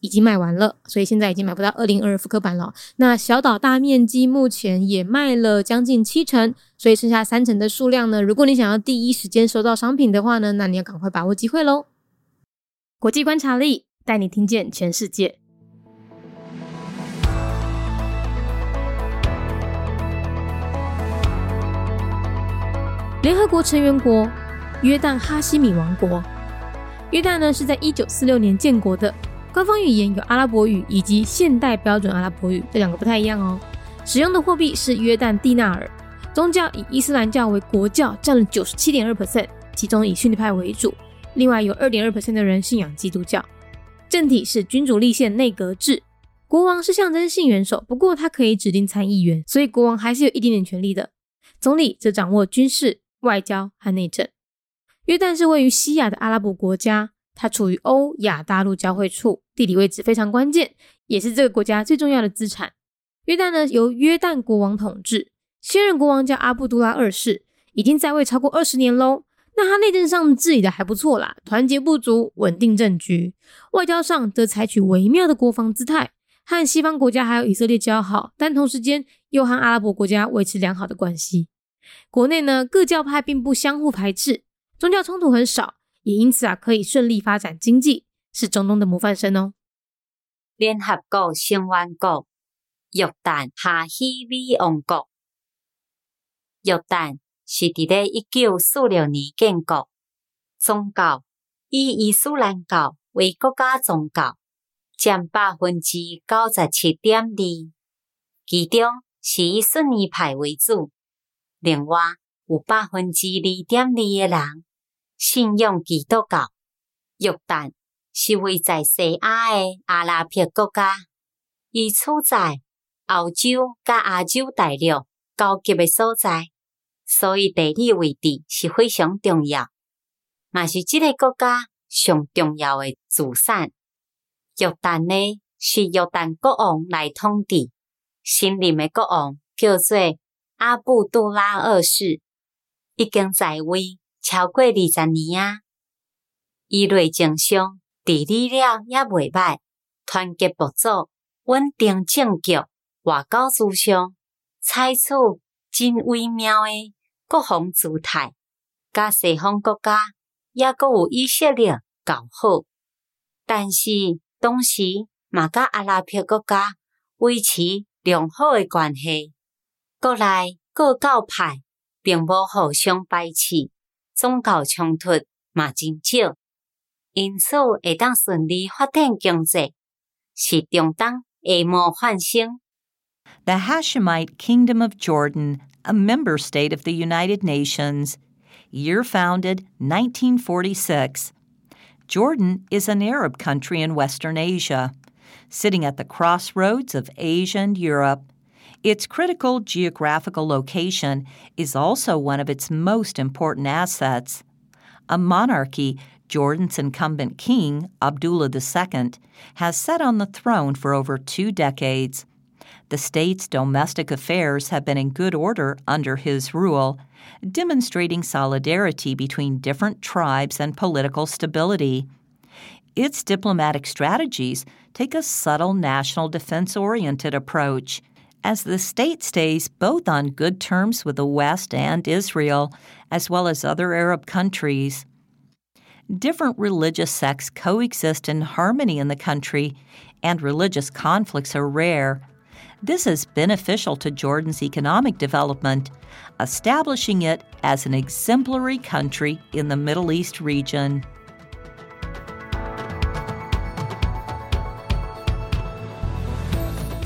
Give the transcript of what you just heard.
已经卖完了，所以现在已经买不到二零二复刻版了。那小岛大面积目前也卖了将近七成，所以剩下三成的数量呢？如果你想要第一时间收到商品的话呢，那你要赶快把握机会喽！国际观察力带你听见全世界。联合国成员国约旦哈希米王国，约旦呢是在一九四六年建国的。官方语言有阿拉伯语以及现代标准阿拉伯语，这两个不太一样哦。使用的货币是约旦蒂纳尔，宗教以伊斯兰教为国教，占了九十七点二 percent，其中以逊尼派为主，另外有二点二 percent 的人信仰基督教。政体是君主立宪内阁制，国王是象征性元首，不过他可以指定参议员，所以国王还是有一点点权力的。总理则掌握军事、外交和内政。约旦是位于西亚的阿拉伯国家。它处于欧亚大陆交汇处，地理位置非常关键，也是这个国家最重要的资产。约旦呢，由约旦国王统治，现任国王叫阿布都拉二世，已经在位超过二十年喽。那他内政上治理的还不错啦，团结不足，稳定政局；外交上则采取微妙的国防姿态，和西方国家还有以色列交好，但同时间又和阿拉伯国家维持良好的关系。国内呢，各教派并不相互排斥，宗教冲突很少。也因此啊，可以顺利发展经济，是中东的模范生哦。联合国成员国约旦哈希米王国，约旦是伫咧一九四六年建国，宗教以伊斯兰教为国家宗教，占百分之九十七点二，其中是以逊尼派为主，另外有百分之二点二的人。信仰基督教，约旦是位在西亚的阿拉伯国家，伊处在欧洲甲亚洲大陆交集的所在，所以地理位置是非常重要，嘛是即个国家上重要的主产。约旦呢是约旦国王来统治，新任的国王叫做阿布杜拉二世，已经在位。超过二十年啊！伊内政上治理了也袂歹，团结部族，稳定政局，外交思想采取真微妙诶国防姿态，甲西方国家也阁有以色列交好，但是同时嘛甲阿拉伯国家维持良好诶关系，国内各教派并无互相排斥。宗教冲突嘛真少，因此会当顺利发展经济，是中东的模范生。The Hashemite Kingdom of Jordan, a member state of the United Nations, year founded 1946. Jordan is an Arab country in Western Asia, sitting at the crossroads of Asia and Europe. Its critical geographical location is also one of its most important assets. A monarchy, Jordan's incumbent king, Abdullah II, has sat on the throne for over two decades. The state's domestic affairs have been in good order under his rule, demonstrating solidarity between different tribes and political stability. Its diplomatic strategies take a subtle national defense oriented approach as the state stays both on good terms with the West and Israel, as well as other Arab countries. Different religious sects coexist in harmony in the country, and religious conflicts are rare. This is beneficial to Jordan's economic development, establishing it as an exemplary country in the Middle East region.